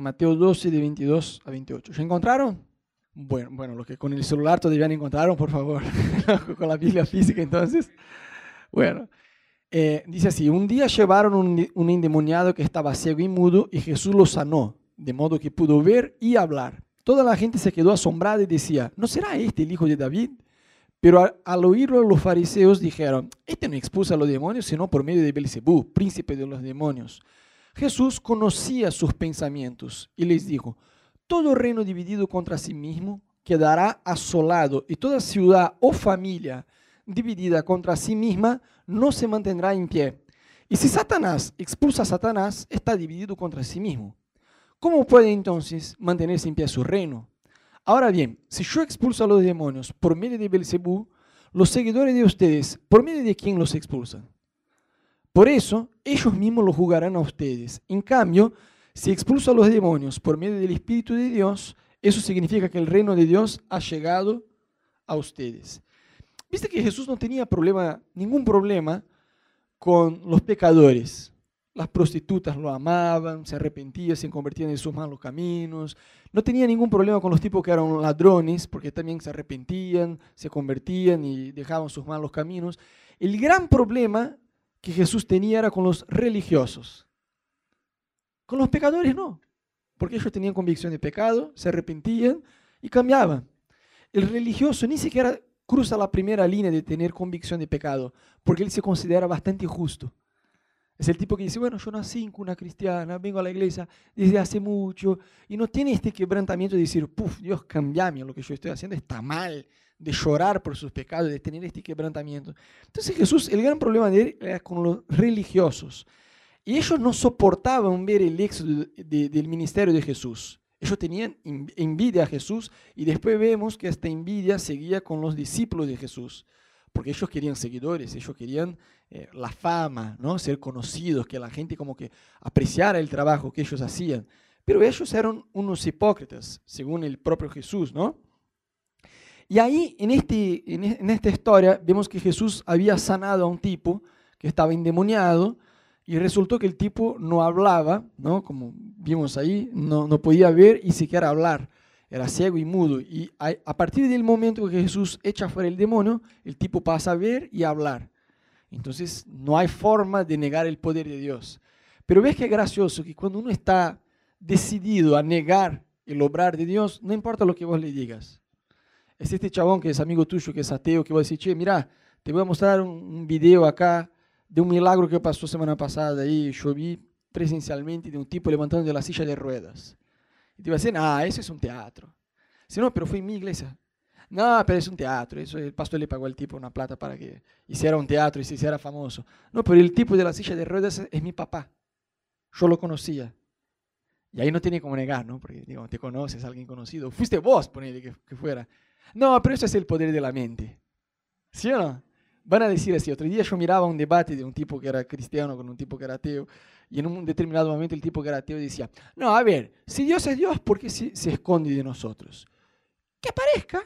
Mateo 12, de 22 a 28. ¿Ya encontraron? Bueno, bueno, los que con el celular todavía no encontraron, por favor, con la Biblia física entonces. Bueno, eh, dice así, un día llevaron un, un endemoniado que estaba ciego y mudo y Jesús lo sanó, de modo que pudo ver y hablar. Toda la gente se quedó asombrada y decía, ¿no será este el hijo de David? Pero al, oírlo los fariseos dijeron, este no expulsa a los demonios sino por medio de Belcebú, príncipe de los demonios. Jesús conocía sus pensamientos y les dijo, todo reino dividido contra sí mismo quedará asolado y toda ciudad o familia dividida contra sí misma no se mantendrá en pie. Y si Satanás expulsa a Satanás, está dividido contra sí mismo. ¿Cómo puede entonces mantenerse en pie su reino? Ahora bien, si yo expulso a los demonios por medio de Belcebú, los seguidores de ustedes, ¿por medio de quién los expulsan? Por eso, ellos mismos lo jugarán a ustedes. En cambio, si expulso a los demonios por medio del Espíritu de Dios, eso significa que el reino de Dios ha llegado a ustedes. Viste que Jesús no tenía problema, ningún problema con los pecadores. Las prostitutas lo amaban, se arrepentían, se convertían en sus malos caminos. No tenía ningún problema con los tipos que eran ladrones, porque también se arrepentían, se convertían y dejaban sus malos caminos. El gran problema que Jesús tenía era con los religiosos. Con los pecadores no, porque ellos tenían convicción de pecado, se arrepentían y cambiaban. El religioso ni siquiera cruza la primera línea de tener convicción de pecado, porque él se considera bastante justo. Es el tipo que dice, bueno, yo nací en una cristiana, vengo a la iglesia desde hace mucho, y no tiene este quebrantamiento de decir, puf, Dios, cambiame, lo que yo estoy haciendo está mal, de llorar por sus pecados, de tener este quebrantamiento. Entonces Jesús, el gran problema de él era con los religiosos. Y ellos no soportaban ver el éxodo del ministerio de Jesús. Ellos tenían envidia a Jesús y después vemos que esta envidia seguía con los discípulos de Jesús porque ellos querían seguidores, ellos querían eh, la fama, ¿no? ser conocidos, que la gente como que apreciara el trabajo que ellos hacían. Pero ellos eran unos hipócritas, según el propio Jesús, ¿no? Y ahí, en, este, en esta historia, vemos que Jesús había sanado a un tipo que estaba endemoniado y resultó que el tipo no hablaba, ¿no? Como vimos ahí, no, no podía ver y siquiera hablar era ciego y mudo. Y a partir del momento que Jesús echa fuera el demonio, el tipo pasa a ver y a hablar. Entonces no hay forma de negar el poder de Dios. Pero ves que es gracioso que cuando uno está decidido a negar el obrar de Dios, no importa lo que vos le digas. Es este chabón que es amigo tuyo, que es ateo, que va a decir, che, mira, te voy a mostrar un, video acá de un milagro que pasó semana pasada y yo vi presencialmente de un tipo levantando de la silla de ruedas. Y te iba a decir, ah, eso es un teatro. Si no, pero fue en mi iglesia. No, pero es un teatro. Eso el pastor le pagó al tipo una plata para que hiciera un teatro y se hiciera famoso. No, pero el tipo de la silla de ruedas es mi papá. Yo lo conocía. Y ahí no tiene como negar, ¿no? Porque, digo, te conoces, alguien conocido. Fuiste vos, ponele que, que fuera. No, pero eso es el poder de la mente. ¿Sí o no? Van a decir así. Otro día yo miraba un debate de un tipo que era cristiano con un tipo que era ateo. Y en un determinado momento el tipo que era ateo decía, no, a ver, si Dios es Dios, ¿por qué se, se esconde de nosotros? Que aparezca.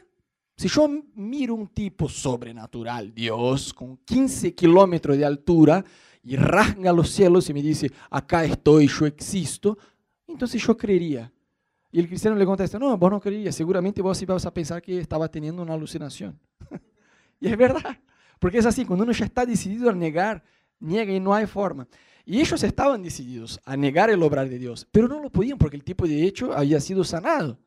Si yo miro un tipo sobrenatural, Dios, con 15 kilómetros de altura, y rasga los cielos y me dice, acá estoy, yo existo, entonces yo creería. Y el cristiano le contesta, no, vos no creerías, seguramente vos ibas a pensar que estaba teniendo una alucinación. y es verdad, porque es así, cuando uno ya está decidido a negar, niega y no hay forma. Y ellos estaban decididos a negar el obrar de Dios, pero no lo podían porque el tipo de hecho había sido sanado.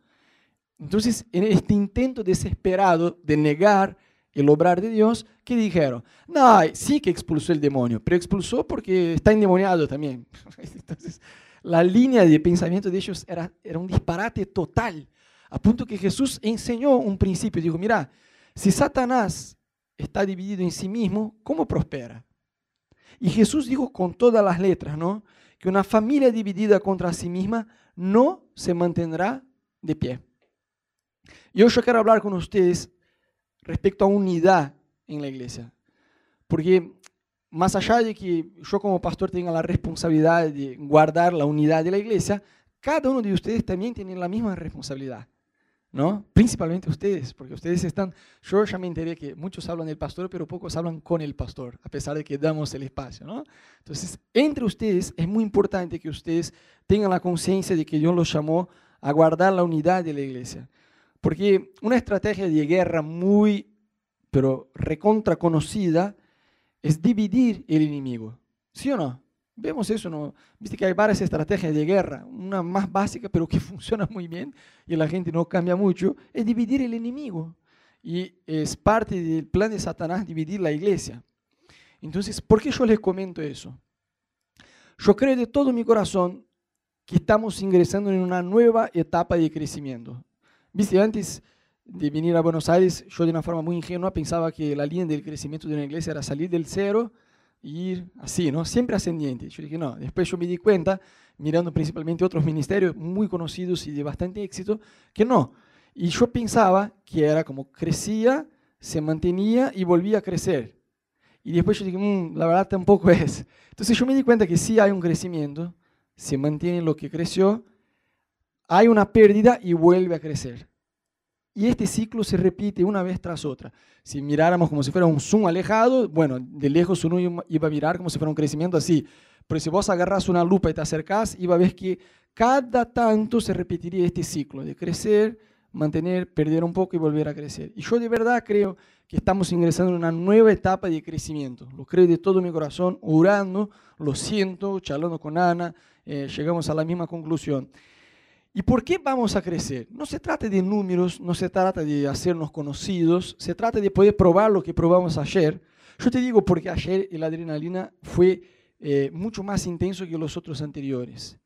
Entonces, en este intento desesperado de negar el obrar de Dios, ¿qué dijeron? No, sí que expulsó el demonio, pero expulsó porque está endemoniado también. Entonces, la línea de pensamiento de ellos era, era un disparate total, a punto que Jesús enseñó un principio. Dijo, mira, si Satanás está dividido en sí mismo, ¿cómo prospera? Y Jesús dijo con todas las letras, ¿no? Que una familia dividida contra sí misma no se mantendrá de pie. Y hoy yo quiero hablar con ustedes respecto a unidad en la iglesia. Porque más allá de que yo como pastor tenga la responsabilidad de guardar la unidad de la iglesia, cada uno de ustedes también tiene la misma responsabilidad. ¿no? Principalmente ustedes, porque ustedes están, yo ya me enteré que muchos hablan del pastor, pero pocos hablan con el pastor, a pesar de que damos el espacio, ¿no? Entonces, entre ustedes es muy importante que ustedes tengan la conciencia de que Dios los llamó a guardar la unidad de la iglesia. Porque una estrategia de guerra muy, pero recontra conocida, es dividir el enemigo. ¿Sí o no? Vemos eso, ¿no? Viste que hay varias estrategias de guerra. Una más básica, pero que funciona muy bien y la gente no cambia mucho, es dividir el enemigo. Y es parte del plan de Satanás dividir la iglesia. Entonces, ¿por qué yo les comento eso? Yo creo de todo mi corazón que estamos ingresando en una nueva etapa de crecimiento. Viste, antes de venir a Buenos Aires, yo de una forma muy ingenua pensaba que la línea del crecimiento de una iglesia era salir del cero ir así, ¿no? Siempre ascendiente. Yo dije, no, después yo me di cuenta, mirando principalmente otros ministerios muy conocidos y de bastante éxito, que no. Y yo pensaba que era como crecía, se mantenía y volvía a crecer. Y después yo dije, mm, la verdad tampoco es. Entonces yo me di cuenta que sí hay un crecimiento, se mantiene lo que creció, hay una pérdida y vuelve a crecer. Y este ciclo se repite una vez tras otra. Si miráramos como si fuera un zoom alejado, bueno, de lejos uno iba a mirar como si fuera un crecimiento así. Pero si vos agarras una lupa y te acercás, iba a ver que cada tanto se repetiría este ciclo de crecer, mantener, perder un poco y volver a crecer. Y yo de verdad creo que estamos ingresando en una nueva etapa de crecimiento. Lo creo de todo mi corazón, orando, lo siento, charlando con Ana, eh, llegamos a la misma conclusión. ¿Y por qué vamos a crecer? No se trata de números, no se trata de hacernos conocidos, se trata de poder probar lo que probamos ayer. Yo te digo porque ayer el adrenalina fue eh, mucho más intenso que los otros anteriores.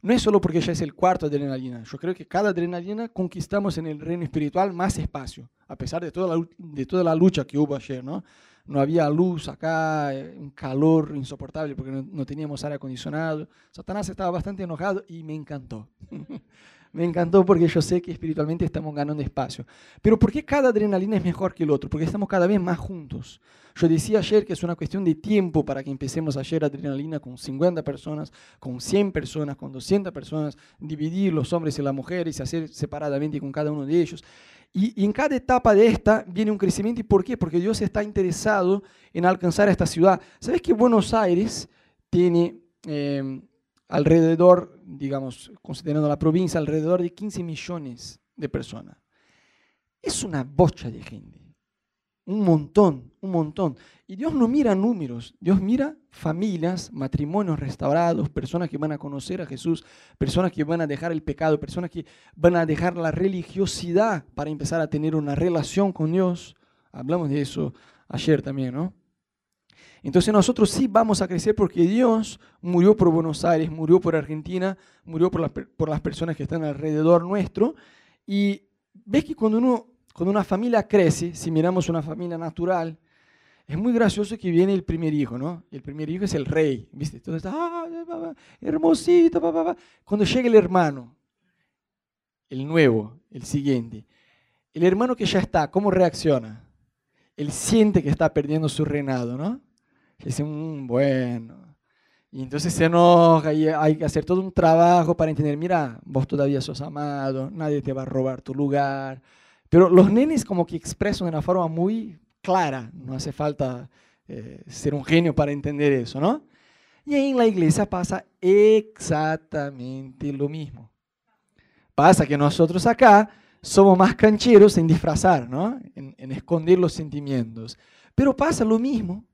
No es solo porque ya es el cuarto adrenalina. Yo creo que cada adrenalina conquistamos en el reino espiritual más espacio, a pesar de toda la, de toda la lucha que hubo ayer, ¿no? No había luz acá, eh, un calor insoportable porque no, teníamos aire acondicionado. Satanás estaba bastante enojado y me encantó. me encantó porque yo sé que espiritualmente estamos ganando espacio. Pero ¿por qué cada adrenalina es mejor que el otro? Porque estamos cada vez más juntos. Yo decía ayer que es una cuestión de tiempo para que empecemos ayer adrenalina con 50 personas, con 100 personas, con 200 personas, dividir los hombres y las mujeres y hacer separadamente con cada uno de ellos. Y, en cada etapa de esta viene un crecimiento. ¿Y por qué? Porque Dios está interesado en alcanzar esta ciudad. ¿Sabes que Buenos Aires tiene eh, alrededor, digamos, considerando la provincia, alrededor de 15 millones de personas? Es una bocha de gente. Un montón, un montón. Y Dios no mira números, Dios mira familias, matrimonios restaurados, personas que van a conocer a Jesús, personas que van a dejar el pecado, personas que van a dejar la religiosidad para empezar a tener una relación con Dios. Hablamos de eso ayer también, ¿no? Entonces nosotros sí vamos a crecer porque Dios murió por Buenos Aires, murió por Argentina, murió por, por las personas que están alrededor nuestro. Y ves que cuando uno cuando una familia crece, si miramos una familia natural, es muy gracioso que viene el primer hijo, ¿no? el primer hijo es el rey, ¿viste? Todo está, ah, hermosito, papá. Cuando llega el hermano, el nuevo, el siguiente, el hermano que ya está, ¿cómo reacciona? Él siente que está perdiendo su reinado, ¿no? Dice, mm, bueno. Y entonces se enoja y hay que hacer todo un trabajo para entender, mira, vos todavía sos amado, nadie te va a robar tu lugar, pero los nenes como que expresan de una forma muy clara, no hace falta eh, ser un genio para entender eso, ¿no? Y en la iglesia pasa exactamente lo mismo. Pasa que nosotros acá somos más cancheros en disfrazar, ¿no? En, en, esconder los sentimientos. Pero pasa lo mismo.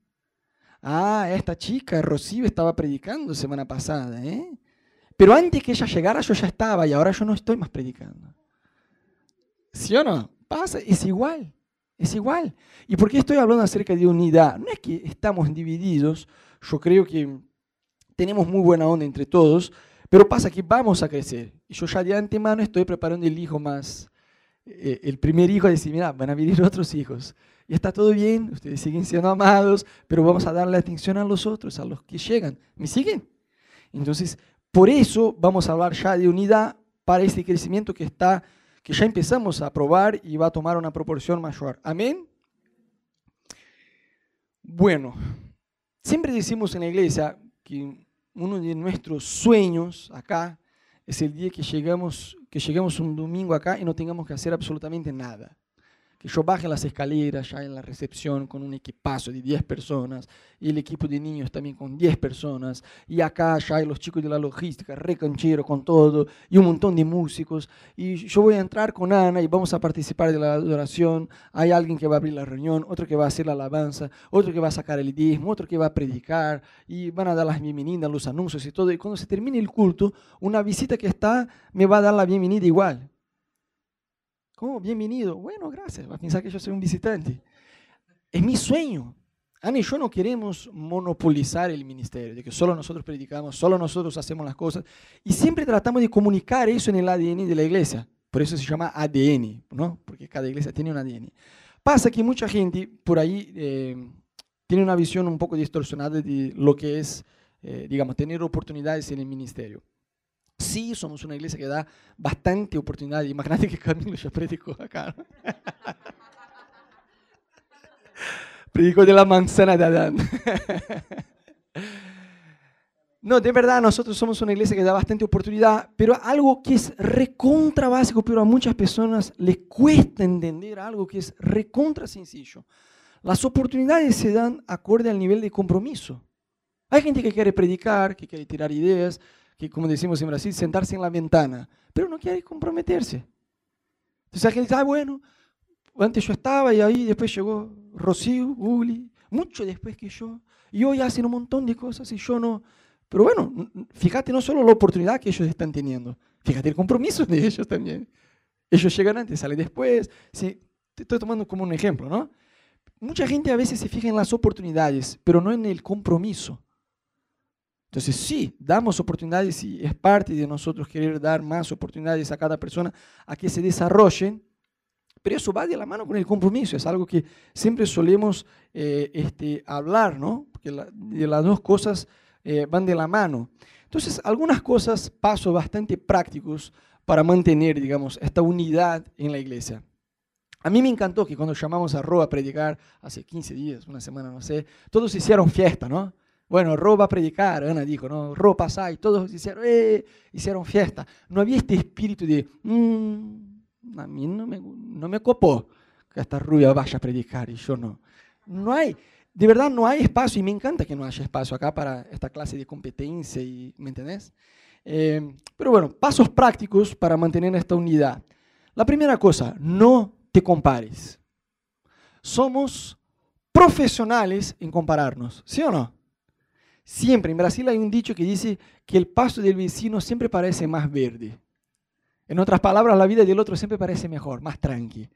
Ah, esta chica, Rocío, estaba predicando semana pasada, ¿eh? Pero antes que ella llegara yo ya estaba y ahora yo no estoy más predicando. ¿Sí o no? Pasa, es igual, es igual. ¿Y por qué estoy hablando acerca de unidad? No es que estamos divididos, yo creo que tenemos muy buena onda entre todos, pero pasa que vamos a crecer. Y yo ya de antemano estoy preparando el hijo más, eh, el primer hijo, a decir, mira, van a venir otros hijos. Y está todo bien, ustedes siguen siendo amados, pero vamos a darle atención a los otros, a los que llegan. ¿Me siguen? Entonces, por eso vamos a hablar ya de unidad para este crecimiento que está que ya empezamos a probar y va a tomar una proporción mayor. Amén. Bueno, siempre decimos en la iglesia que uno de nuestros sueños acá es el día que llegamos, que llegamos un domingo acá y no tengamos que hacer absolutamente nada que yo baje las escaleras ya en la recepción con un equipazo de 10 personas y el equipo de niños también con 10 personas y acá ya hay los chicos de la logística, recanchero con todo y un montón de músicos y yo voy a entrar con Ana y vamos a participar de la adoración, hay alguien que va a abrir la reunión, otro que va a hacer la alabanza, otro que va a sacar el diezmo, otro que va a predicar y van a dar las bienvenidas, los anuncios y todo y cuando se termine el culto, una visita que está me va a dar la bienvenida igual ¿Cómo? Bienvenido. Bueno, gracias. Va a pensar que yo soy un visitante. Es mi sueño. Ana y yo no queremos monopolizar el ministerio, de que solo nosotros predicamos, solo nosotros hacemos las cosas. Y siempre tratamos de comunicar eso en el ADN de la iglesia. Por eso se llama ADN, ¿no? Porque cada iglesia tiene un ADN. Pasa que mucha gente por ahí eh, tiene una visión un poco distorsionada de lo que es, eh, digamos, tener oportunidades en el ministerio. Sí, somos una iglesia que da bastante oportunidad. Imagínate que Camilo ya predicó acá. predicó de la manzana de Adán. No, de verdad, nosotros somos una iglesia que da bastante oportunidad, pero algo que es recontra básico, pero a muchas personas les cuesta entender algo que es recontra sencillo. Las oportunidades se dan acorde al nivel de compromiso. Hay gente que quiere predicar, que quiere tirar ideas, que como decimos en Brasil, sentarse en la ventana, pero no quiere comprometerse. Entonces alguien dice, ah, bueno, antes yo estaba y ahí después llegó Rocío, Uli, mucho después que yo, y hoy hacen un montón de cosas y yo no. Pero bueno, fíjate no solo la oportunidad que ellos están teniendo, fíjate el compromiso de ellos también. Ellos llegan antes, salen después. Sí, te estoy tomando como un ejemplo, ¿no? Mucha gente a veces se fija en las oportunidades, pero no en el compromiso. Entonces, sí, damos oportunidades y es parte de nosotros querer dar más oportunidades a cada persona a que se desarrollen, pero eso va de la mano con el compromiso, es algo que siempre solemos eh, este, hablar, ¿no? Porque de las dos cosas eh, van de la mano. Entonces, algunas cosas, pasos bastante prácticos para mantener, digamos, esta unidad en la iglesia. A mí me encantó que cuando llamamos a Ro a predicar hace 15 días, una semana, no sé, todos hicieron fiesta, ¿no? Bueno, Ro va a predicar, Ana dijo, ¿no? Ro pasa y todos hicieron, eh, hicieron fiesta. No había este espíritu de, mm, a mí no me, no me copó que esta rubia vaya a predicar y yo no. No hay, de verdad no hay espacio y me encanta que no haya espacio acá para esta clase de competencia, y, ¿me entendés? Eh, pero bueno, pasos prácticos para mantener esta unidad. La primera cosa, no te compares. Somos profesionales en compararnos, ¿sí o no? Siempre, en Brasil hay un dicho que dice que el paso del vecino siempre parece más verde. En otras palabras, la vida del otro siempre parece mejor, más tranqui.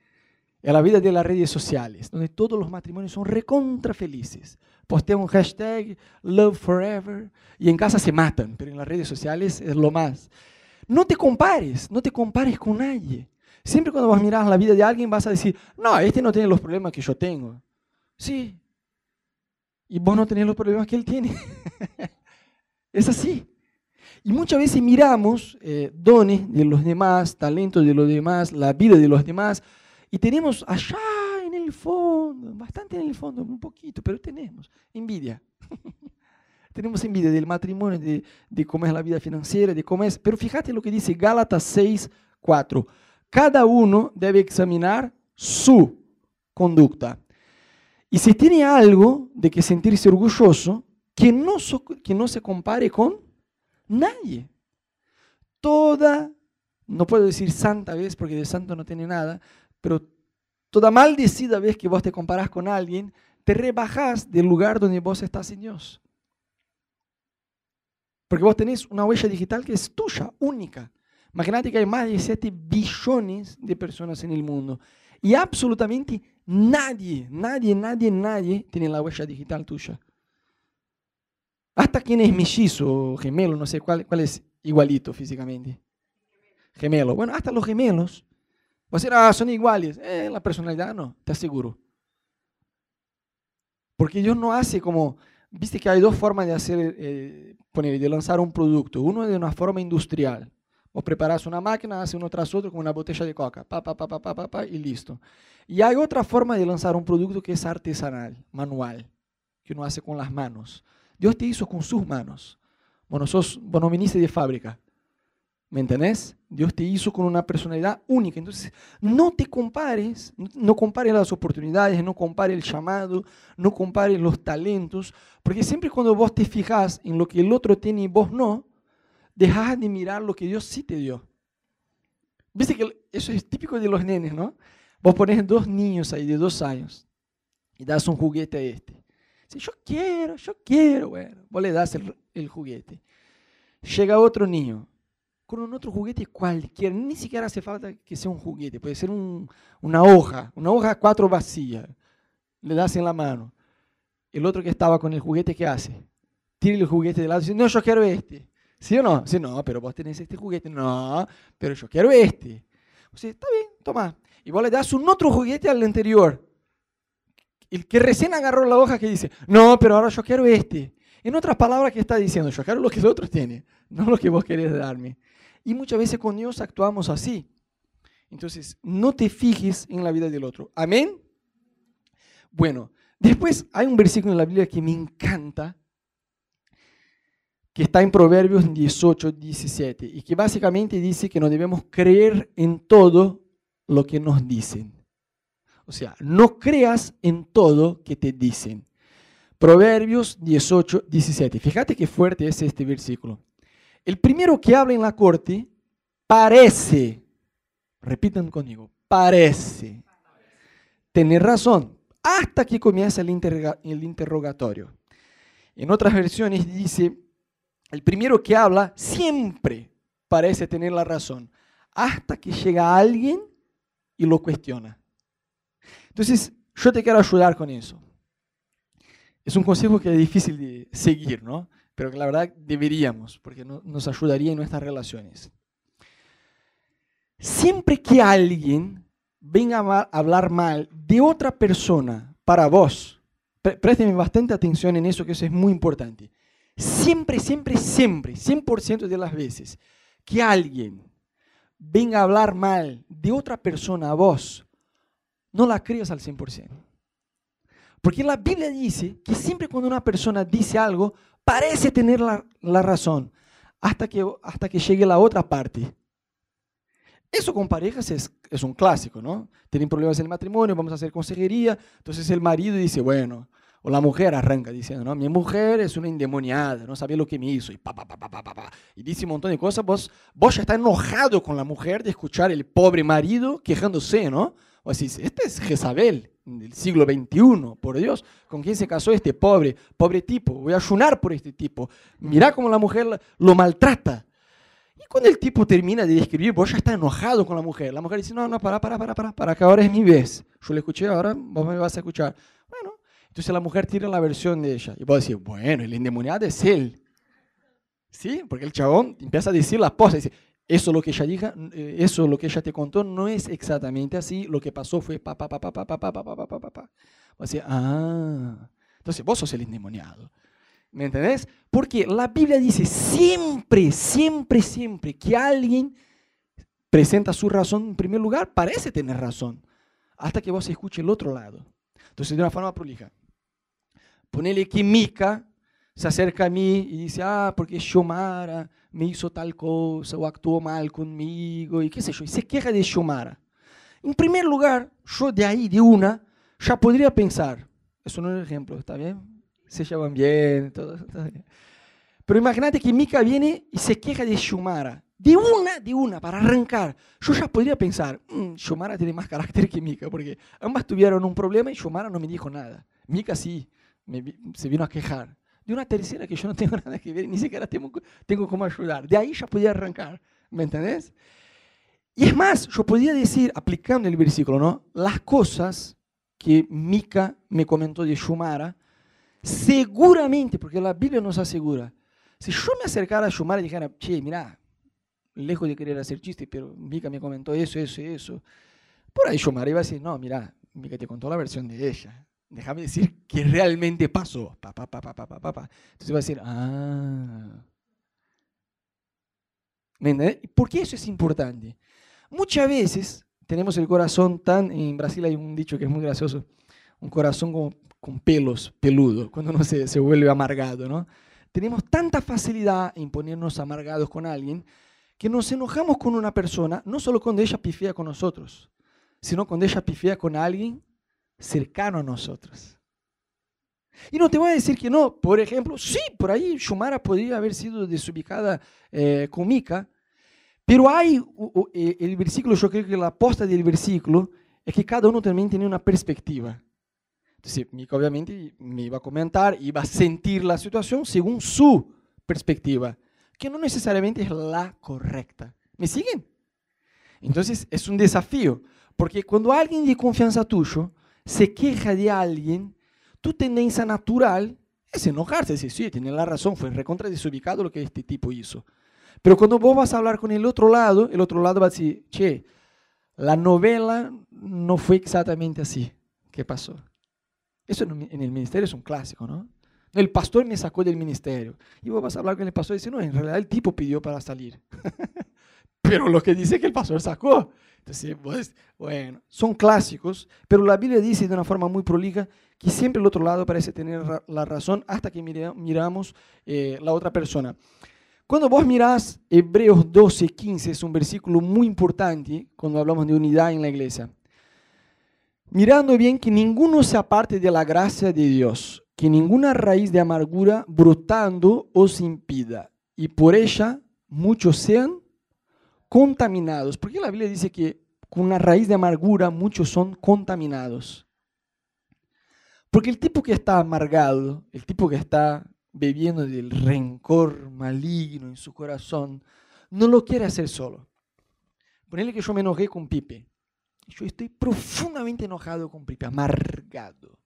Es la vida de las redes sociales, donde todos los matrimonios son recontra felices. Postean un hashtag, love forever, y en casa se matan, pero en las redes sociales es lo más. No te compares, no te compares con nadie. Siempre cuando vas a mirar la vida de alguien vas a decir, no, este no tiene los problemas que yo tengo. Sí, y vos no tenés los problemas que él tiene. es así. Y muchas veces miramos eh, dones de los demás, talentos de los demás, la vida de los demás, y tenemos allá en el fondo, bastante en el fondo, un poquito, pero tenemos envidia. tenemos envidia del matrimonio, de, de, cómo es la vida financiera, de cómo es. Pero fíjate lo que dice Gálatas 6, 4. Cada uno debe examinar su conducta y si tiene algo de que sentirse orgulloso, que no, que no se compare con nadie. Toda, no puedo decir santa vez porque de santo no tiene nada, pero toda maldecida vez que vos te comparás con alguien, te rebajas del lugar donde vos estás en Dios. Porque vos tenés una huella digital que es tuya, única. Imagínate que hay más de 7 billones de personas en el mundo. Y absolutamente Nadie, nadie, nadie, nadie tiene la huella digital tuya. Hasta quien es mellizo o gemelo, no sé cuál, cuál es igualito físicamente. Gemelo. Bueno, hasta los gemelos. Va a ser, ah, son iguales. Eh, la personalidad no, te aseguro. Porque Dios no hace como, viste que hay dos formas de hacer, eh, poner, de lanzar un producto. Uno es de una forma industrial. O preparas una máquina, hace uno tras otro con una botella de coca, pa, pa, pa, pa, pa, pa, y listo. Y hay otra forma de lanzar un producto que es artesanal, manual, que uno hace con las manos. Dios te hizo con sus manos. Bueno, sos, bueno, viniste de fábrica. ¿Me entendés? Dios te hizo con una personalidad única. Entonces, no te compares, no compares las oportunidades, no compares el llamado, no compares los talentos, porque siempre cuando vos te fijas en lo que el otro tiene y vos no, dejas de mirar lo que Dios sí te dio. Viste que eso es típico de los nenes, ¿no? Vos pones dos niños ahí de dos años y das un juguete a este. Si yo quiero, yo quiero, bueno, vos le das el, el juguete. Llega otro niño con un otro juguete cualquiera, ni siquiera hace falta que sea un juguete, puede ser un, una hoja, una hoja cuatro vacía, le das en la mano. El otro que estaba con el juguete, ¿qué hace? Tira el juguete de lado y dice, no, yo quiero este. ¿Sí o no? Sí, no, pero vos tenés este juguete. No, pero yo quiero este. O sea, está bien, toma. Y vos le das un otro juguete al anterior. El que recién agarró la hoja que dice, no, pero ahora yo quiero este. En otras palabras, ¿qué está diciendo? Yo quiero lo que el otro tiene, no lo que vos querés darme. Y muchas veces con Dios actuamos así. Entonces, no te fijes en la vida del otro. Amén. Bueno, después hay un versículo en la Biblia que me encanta, que está en Proverbios 18, 17, y que básicamente dice que no debemos creer en todo lo que nos dicen. O sea, no creas en todo que te dicen. Proverbios 18, 17. Fíjate qué fuerte es este versículo. El primero que habla en la corte parece, repitan conmigo, parece tener razón hasta que comienza el, el interrogatorio. En otras versiones dice, el primero que habla siempre parece tener la razón hasta que llega alguien y lo cuestiona. Entonces, yo te quiero ayudar con eso. Es un consejo que es difícil de seguir, ¿no? pero que la verdad deberíamos, porque nos ayudaría en nuestras relaciones. Siempre que alguien venga a hablar mal de otra persona para vos, présteme bastante atención en eso, que eso es muy importante. Siempre, siempre, siempre, 100% de las veces que alguien venga a hablar mal de otra persona a vos, no la creas al 100%. Porque la Biblia dice que siempre cuando una persona dice algo, parece tener la, razón hasta que, hasta que llegue la otra parte. Eso con parejas es, es, un clásico, ¿no? Tienen problemas en el matrimonio, vamos a hacer consejería, entonces el marido dice, bueno, o la mujer arranca diciendo, no, mi mujer es una endemoniada, no sabía lo que me hizo, y pa, pa, pa, pa, pa, pa, y dice un montón de cosas, vos, vos ya estás enojado con la mujer de escuchar el pobre marido quejándose, ¿no? O así, este es Jezabel, del siglo XXI, por Dios, ¿con quién se casó este pobre, pobre tipo? Voy a ayunar por este tipo. Mira cómo la mujer lo maltrata. Y cuando el tipo termina de describir, vos ya estás enojado con la mujer. La mujer dice, no, no, para, para, para, para, para, que ahora es mi vez. Yo le escuché, ahora vos me vas a escuchar. Entonces la mujer tira la versión de ella. Y vos decís, bueno, el endemoniado es él. ¿Sí? Porque el chabón empieza a decir la esposa, dice, eso lo que ella diga, eso lo que ella te contó no es exactamente así, lo que pasó fue pa pa pa pa pa pa pa pa pa pa pa. O sea, ah, entonces vos sos el endemoniado. ¿Me entendés? Porque la Biblia dice siempre, siempre, siempre que alguien presenta su razón en primer lugar, parece tener razón, hasta que vos escuche el otro lado. Entonces, de una forma prolija. Ponele que Mica se acerca a mí y dice, ah, porque Shomara me hizo tal cosa o actuó mal conmigo y qué sé yo, y se queja de Xiomara. En primer lugar, yo de ahí, de una, ya podría pensar, eso no es un ejemplo, ¿está bien? Se llevan bien, todo está bien. Pero imagínate que Mika viene y se queja de Xiomara. De una, de una, para arrancar. Yo ya podría pensar, mmm, Xiomara tiene más carácter que Mika, porque ambas tuvieron un problema y Xiomara no me dijo nada. Mika sí, se vino a quejar de una tercera que yo no tengo nada que ver, ni siquiera tengo, tengo cómo ayudar. De ahí ya podía arrancar, ¿me entendés? Y es más, yo podía decir, aplicando el versículo, ¿no? Las cosas que Mica me comentó de Shumara, seguramente, porque la Biblia nos asegura, si yo me acercara a Shumara y dijera, che, mira, lejos de querer hacer chiste, pero Mica me comentó eso, eso, eso, por ahí Shumara iba a decir, no, mira, Mica te contó la versión de ella déjame decir que realmente pasó. Pa, pa, pa, Entonces va a decir, ah. ¿Por qué eso es importante? Muchas veces tenemos el corazón tan, en Brasil hay un dicho que es muy gracioso, un corazón con, con pelos, peludo, cuando uno se, se vuelve amargado, ¿no? Tenemos tanta facilidad en ponernos amargados con alguien que nos enojamos con una persona no solo cuando ella pifea con nosotros, sino cuando ella pifea con alguien cercano a nosotros. Y no te voy a decir que no, por ejemplo, sí, por ahí Shumara podría haber sido desubicada eh, con Mika, pero hay el versículo, yo creo que la posta del versículo es que cada uno también tiene una perspectiva. Entonces, Mika obviamente me iba a comentar, iba a sentir la situación según su perspectiva que no necesariamente es la correcta. ¿Me siguen? Entonces es un desafío, porque cuando alguien de confianza tuyo se queja de alguien, tu tendencia natural es enojarse, decir, sí, tiene la razón, fue recontra desubicado lo que este tipo hizo. Pero cuando vos vas a hablar con el otro lado, el otro lado va a decir, che, la novela no fue exactamente así. ¿Qué pasó? Eso en el ministerio es un clásico, ¿no? El pastor me sacó del ministerio. Y vos vas a hablar con el pastor y dice, no, en realidad el tipo pidió para salir. pero lo que dice que el pastor sacó. Entonces, pues, bueno, son clásicos, pero la Biblia dice de una forma muy prolija que siempre el otro lado parece tener la razón hasta que miramos eh, la otra persona. Cuando vos mirás Hebreos 12, 15, es un versículo muy importante cuando hablamos de unidad en la iglesia. Mirando bien que ninguno se aparte de la gracia de Dios, que ninguna raíz de amargura brotando os impida, y por ella muchos sean contaminados. Porque la Biblia dice que con una raíz de amargura muchos son contaminados. Porque el tipo que está amargado, el tipo que está bebiendo del rencor maligno en su corazón, no lo quiere hacer solo. Ponele que yo me enojé con Pipe. Yo estoy profundamente enojado con Pipe, amargado.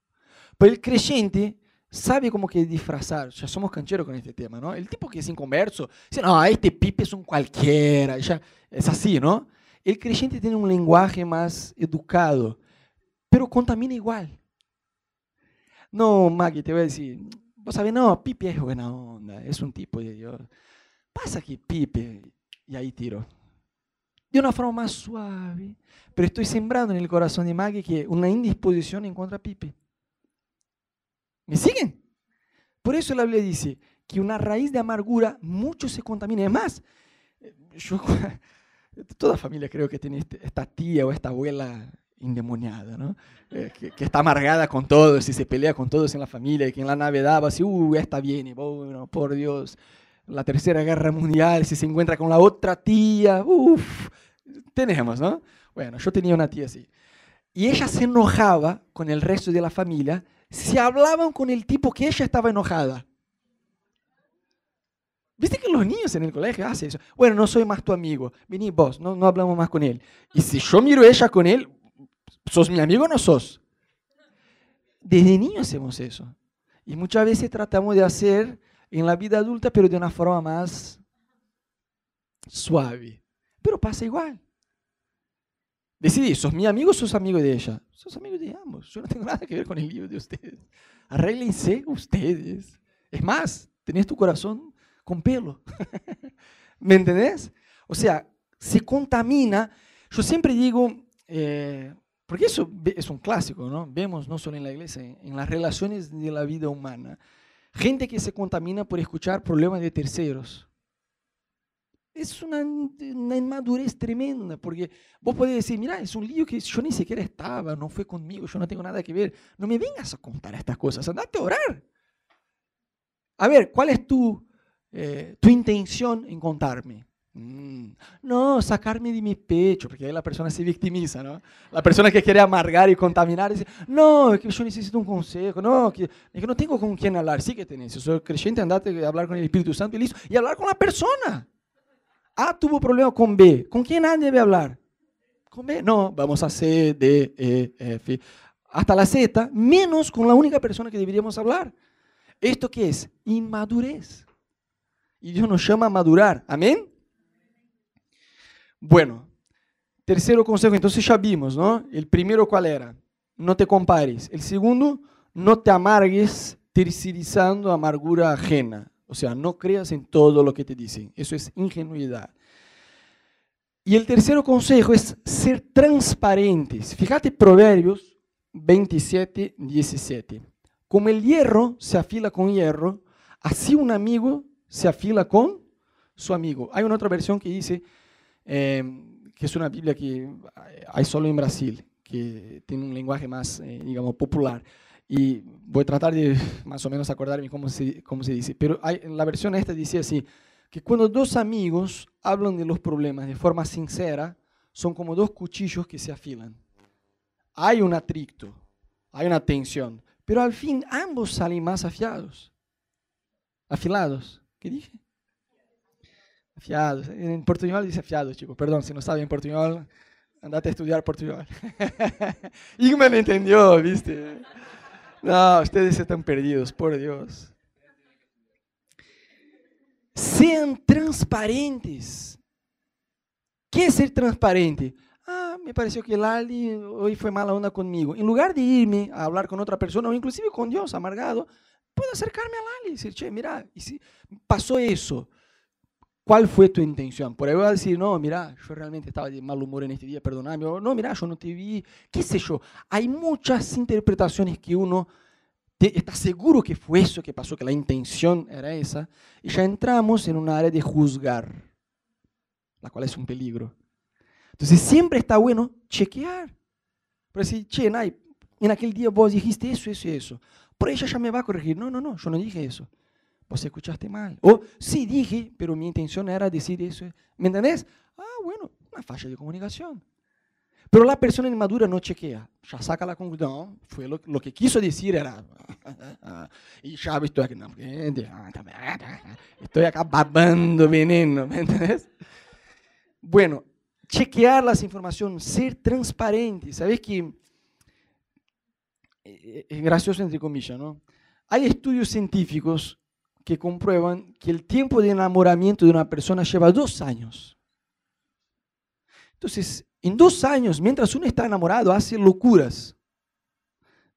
Pero el creyente sabe como que disfrazar. Ya somos cancheros con este tema, ¿no? El tipo que es inconverso, dice, no, este pipe es un cualquiera. Ya, es así, ¿no? El creyente tiene un lenguaje más educado, pero contamina igual. No, Maggie, te voy a decir, vos sabés, no, Pipe es buena onda, es un tipo de Dios. Pasa aquí, Pipe, y ahí tiro. De una forma más suave, pero estoy sembrando en el corazón de Maggie que una indisposición en contra de Pipe. ¿Me siguen? Por eso la Biblia dice que una raíz de amargura mucho se contamina. Es más, toda familia creo que tiene este, esta tía o esta abuela endemoniada, ¿no? Eh, que, está amargada con todos y se pelea con todos en la familia y que en la Navidad va así, uh, esta viene, bueno, por Dios, la tercera guerra mundial, si se encuentra con la otra tía, uff, tenemos, ¿no? Bueno, yo tenía una tía así. Y ella se enojaba con el resto de la familia se hablaban con el tipo que ella estaba enojada. ¿Viste que los niños en el colegio hacen eso? Bueno, no soy más tu amigo. Vení vos, no, no hablamos más con él. Y si yo miro ella con él, ¿sos mi amigo o no sos? Desde niños hacemos eso. Y muchas veces tratamos de hacer en la vida adulta, pero de una forma más suave. Pero pasa igual. Decidí, ¿sos mi amigo o sos amigo de ella? Sos amigo de ambos. Yo no tengo nada que ver con el lío de ustedes. Arréglense ustedes. Es más, tenés tu corazón con pelo. ¿Me entendés? O sea, se contamina. Yo siempre digo, eh, porque eso es un clásico, ¿no? Vemos no solo en la iglesia, en las relaciones de la vida humana. Gente que se contamina por escuchar problemas de terceros es una, inmadurez tremenda, porque vos podés decir, mira, es un lío que yo ni siquiera estaba, no fue conmigo, yo no tengo nada que ver. No me vengas a contar estas cosas, andate a orar. A ver, ¿cuál es tu, eh, tu intención en contarme? Mm, no, sacarme de mi pecho, porque ahí la persona se victimiza, ¿no? La persona que quiere amargar y contaminar dice, no, que yo necesito un consejo, no, que, que no tengo con quién hablar. Sí que tenés, si soy creyente, andate a hablar con el Espíritu Santo y listo, y hablar con la persona. A tuvo problema con B. ¿Con quién nadie debe hablar? Con B. No, vamos a C, D, E, F. Hasta la Z, menos con la única persona que deberíamos hablar. ¿Esto qué es? Inmadurez. Y Dios nos llama a madurar. Amén. Bueno, tercero consejo, entonces ya vimos, ¿no? El primero, ¿cuál era? No te compares. El segundo, no te amargues tercerizando amargura ajena. O sea, no creas en todo lo que te dicen. Eso es ingenuidad. Y el tercer consejo es ser transparentes. Fíjate Proverbios 27, 17. Como el hierro se afila con hierro, así un amigo se afila con su amigo. Hay una otra versión que dice, eh, que es una Biblia que hay solo en Brasil, que tiene un lenguaje más, eh, digamos, popular. Y voy a tratar de más o menos acordarme cómo se, cómo se dice. Pero hay, en la versión esta dice así, que cuando dos amigos hablan de los problemas de forma sincera, son como dos cuchillos que se afilan. Hay un atrito, hay una tensión, pero al fin ambos salen más afiados. Afilados. ¿Qué dije? Afiados. En portugués dice afiados, chicos. Perdón, si no sabe en portugués, andate a estudiar portugués. Igma me entendió, ¿viste? No, ustedes están perdidos, por Dios. Sean transparentes. ¿Qué es ser transparente? Ah, me pareció que Lali hoy fue mala onda conmigo. En lugar de irme a hablar con otra persona o inclusive con Dios amargado, puedo acercarme a Lali y decir, che, mira, y pasó eso, ¿cuál fue tu intención? Por ahí voy a decir, no, mira, yo realmente estaba de mal humor en este día, perdóname. O, no, mira, yo no te vi, qué sé yo. Hay muchas interpretaciones que uno está seguro que fue eso que pasó, que la intención era esa, y ya entramos en un área de juzgar, la cual es un peligro. Entonces siempre está bueno chequear. Pero decir, che, Nay, en aquel día vos dijiste eso, eso y eso. Por ella ya me va a corregir. No, no, no, yo no dije eso. Vos escuchaste mal. O sí dije, pero mi intención era decir eso. ¿Me entendés? Ah, bueno, una falla de comunicación. Pero la persona inmadura no chequea, ya saca la conclusión, fue lo, lo que quiso decir era, y ya estoy aquí, no, estoy acá babando veneno, ¿me entiendes? Bueno, chequear las informaciones, ser transparente, ¿sabes que es gracioso entre comillas, ¿no? Hay estudios científicos que comprueban que el tiempo de enamoramiento de una persona lleva dos años. Entonces, en dos años, mientras uno está enamorado, hace locuras.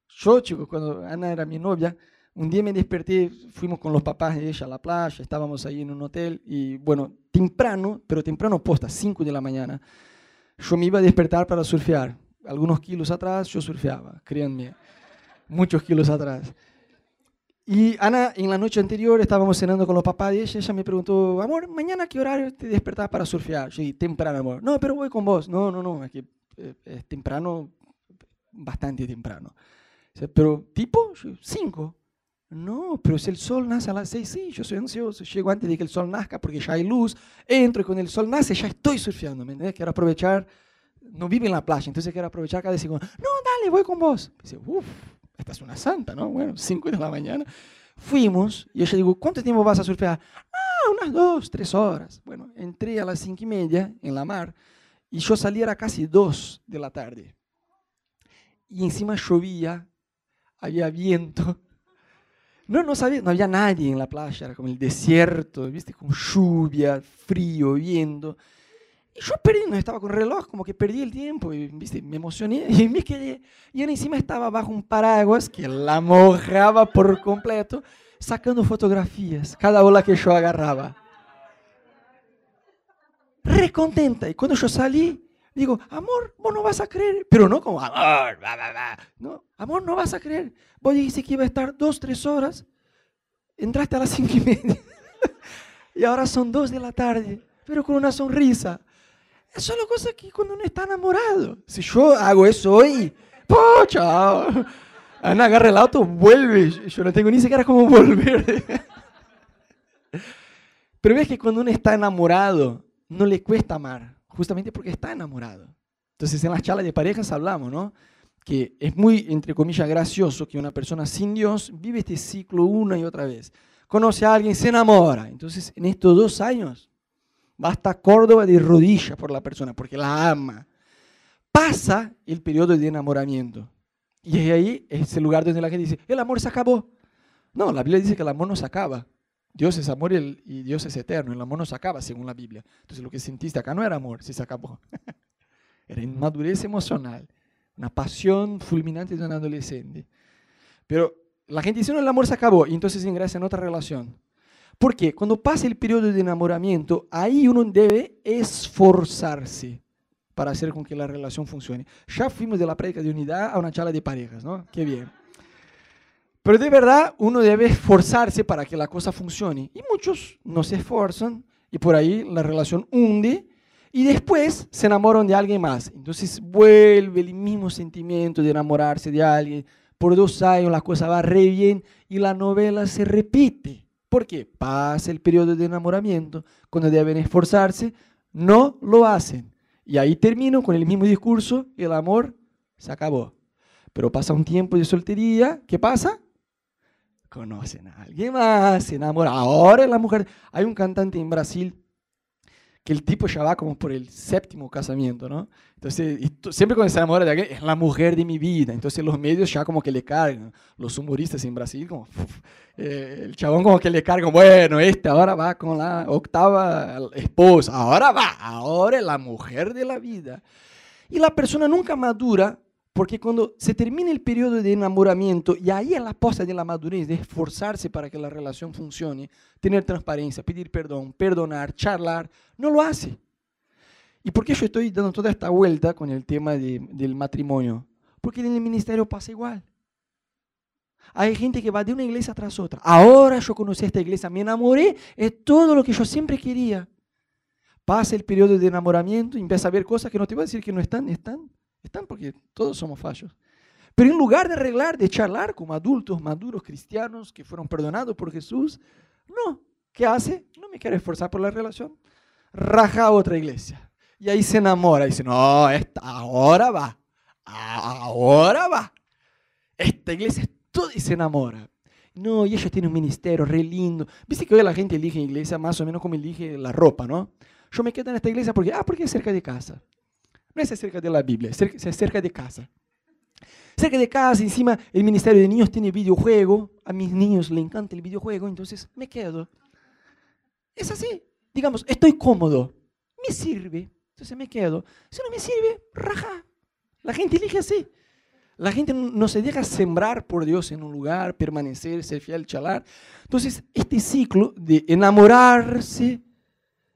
Yo, chicos, cuando Ana era mi novia, un día me desperté, fuimos con los papás de ella a la playa, estábamos ahí en un hotel y, bueno, temprano, pero temprano posta, 5 de la mañana, yo me iba a despertar para surfear. Algunos kilos atrás yo surfeaba, créanme, muchos kilos atrás. Y Ana, en la noche anterior estábamos cenando con los papás y ella, ella me preguntó, amor, ¿mañana qué horario te despertás para surfear? Yo dije, temprano, amor. No, pero voy con vos. No, no, no, es que eh, es temprano, bastante temprano. Pero, ¿tipo? Cinco. No, pero si el sol nace a las seis, sí, yo soy ansioso, llego antes de que el sol nazca porque ya hay luz, entro y con el sol nace ya estoy surfeando, ¿me entiendes? Quiero aprovechar, no vivo en la playa, entonces quiero aprovechar cada segundo. No, dale, voy con vos. dice, uff, esta es una santa, ¿no? Bueno, 5 de la mañana. Fuimos y yo digo, ¿cuánto tiempo vas a surfear? Ah, unas dos, tres horas. Bueno, entré a las cinco y media en la mar y yo salí era casi dos de la tarde. Y encima llovía, había viento. No, no sabía, no había nadie en la playa, era como el desierto, viste, con lluvia, frío, viento. Yo perdí, no estaba con reloj, como que perdí el tiempo, y ¿viste? me emocioné y me quedé. Y encima estaba bajo un paraguas que la mojaba por completo, sacando fotografías, cada ola que yo agarraba. Recontenta. Y cuando yo salí, digo, amor, vos no vas a creer. Pero no como, amor, No, amor, no vas a creer. Vos dijiste que iba a estar dos, tres horas. Entraste a las cinco y media. y ahora son dos de la tarde, pero con una sonrisa. Es la cosa que cuando uno está enamorado. Si yo hago eso hoy, ¡po, chao! Ana agarra el auto, vuelve. Yo no tengo ni siquiera cómo volver. Pero ves que cuando uno está enamorado, no le cuesta amar, justamente porque está enamorado. Entonces en las charlas de parejas hablamos, ¿no? Que es muy, entre comillas, gracioso que una persona sin Dios vive este ciclo una y otra vez. Conoce a alguien, se enamora. Entonces en estos dos años Basta Córdoba de rodillas por la persona, porque la ama. Pasa el periodo de enamoramiento. Y ahí es el lugar donde la gente dice, el amor se acabó. No, la Biblia dice que el amor no se acaba. Dios es amor y, Dios es eterno. El amor no se acaba, según la Biblia. Entonces lo que sentiste acá no era amor, se acabó. era inmadurez emocional. Una pasión fulminante de un adolescente. Pero la gente dice, no, el amor se acabó. Y entonces ingresa en otra relación. Porque cuando pasa el periodo de enamoramiento, ahí uno debe esforzarse para hacer con que la relación funcione. Ya fuimos de la práctica de unidad a una charla de parejas, ¿no? Qué bien. Pero de verdad uno debe esforzarse para que la cosa funcione. Y muchos no se esfuerzan y por ahí la relación hunde y después se enamoran de alguien más. Entonces vuelve el mismo sentimiento de enamorarse de alguien. Por dos años la cosa va re bien y la novela se repite. ¿Por qué? Pasa el periodo de enamoramiento, cuando deben esforzarse, no lo hacen. Y ahí termino con el mismo discurso el amor se acabó. Pero pasa un tiempo de soltería, ¿qué pasa? Conocen a alguien más, se enamoran. Ahora la mujer. Hay un cantante en Brasil que el tipo ya va como por el séptimo casamiento, ¿no? Entonces, siempre cuando se enamora de alguien, es la mujer de mi vida. Entonces los medios ya como que le cargan. Los humoristas en Brasil, como, eh, el chabón como que le cargan, bueno, este ahora va con la octava esposa, ahora va, ahora es la mujer de la vida. Y la persona nunca madura porque cuando se termina el periodo de enamoramiento, y ahí es la posta de la madurez, de esforzarse para que la relación funcione, tener transparencia, pedir perdón, perdonar, charlar, no lo hace. ¿Y por qué yo estoy dando toda esta vuelta con el tema del matrimonio? Porque en el ministerio pasa igual. Hay gente que va de una iglesia tras otra. Ahora yo conocí esta iglesia, me enamoré, es todo lo que yo siempre quería. Pasa el periodo de enamoramiento y empieza a ver cosas que no te voy a decir que no están, están. Están porque todos somos fallos. Pero en lugar de arreglar, de charlar como adultos maduros cristianos que fueron perdonados por Jesús, no. ¿Qué hace? No me quiere esforzar por la relación. Raja a otra iglesia. Y ahí se enamora. Y dice, no, esta, ahora va. Ahora va. Esta iglesia es todo y se enamora. No, y ella tiene un ministerio re lindo. Viste que hoy la gente elige iglesia más o menos como elige la ropa, ¿no? Yo me quedo en esta iglesia porque, ah, porque es cerca de casa. No es cerca de la Biblia, es cerca de casa. Cerca de casa, encima el Ministerio de Niños tiene videojuego. A mis niños les encanta el videojuego, entonces me quedo. Es así. Digamos, estoy cómodo. Me sirve. Entonces me quedo. Si no me sirve, raja. La gente elige así. La gente no se deja sembrar por Dios en un lugar, permanecer, ser fiel, chalar. Entonces, este ciclo de enamorarse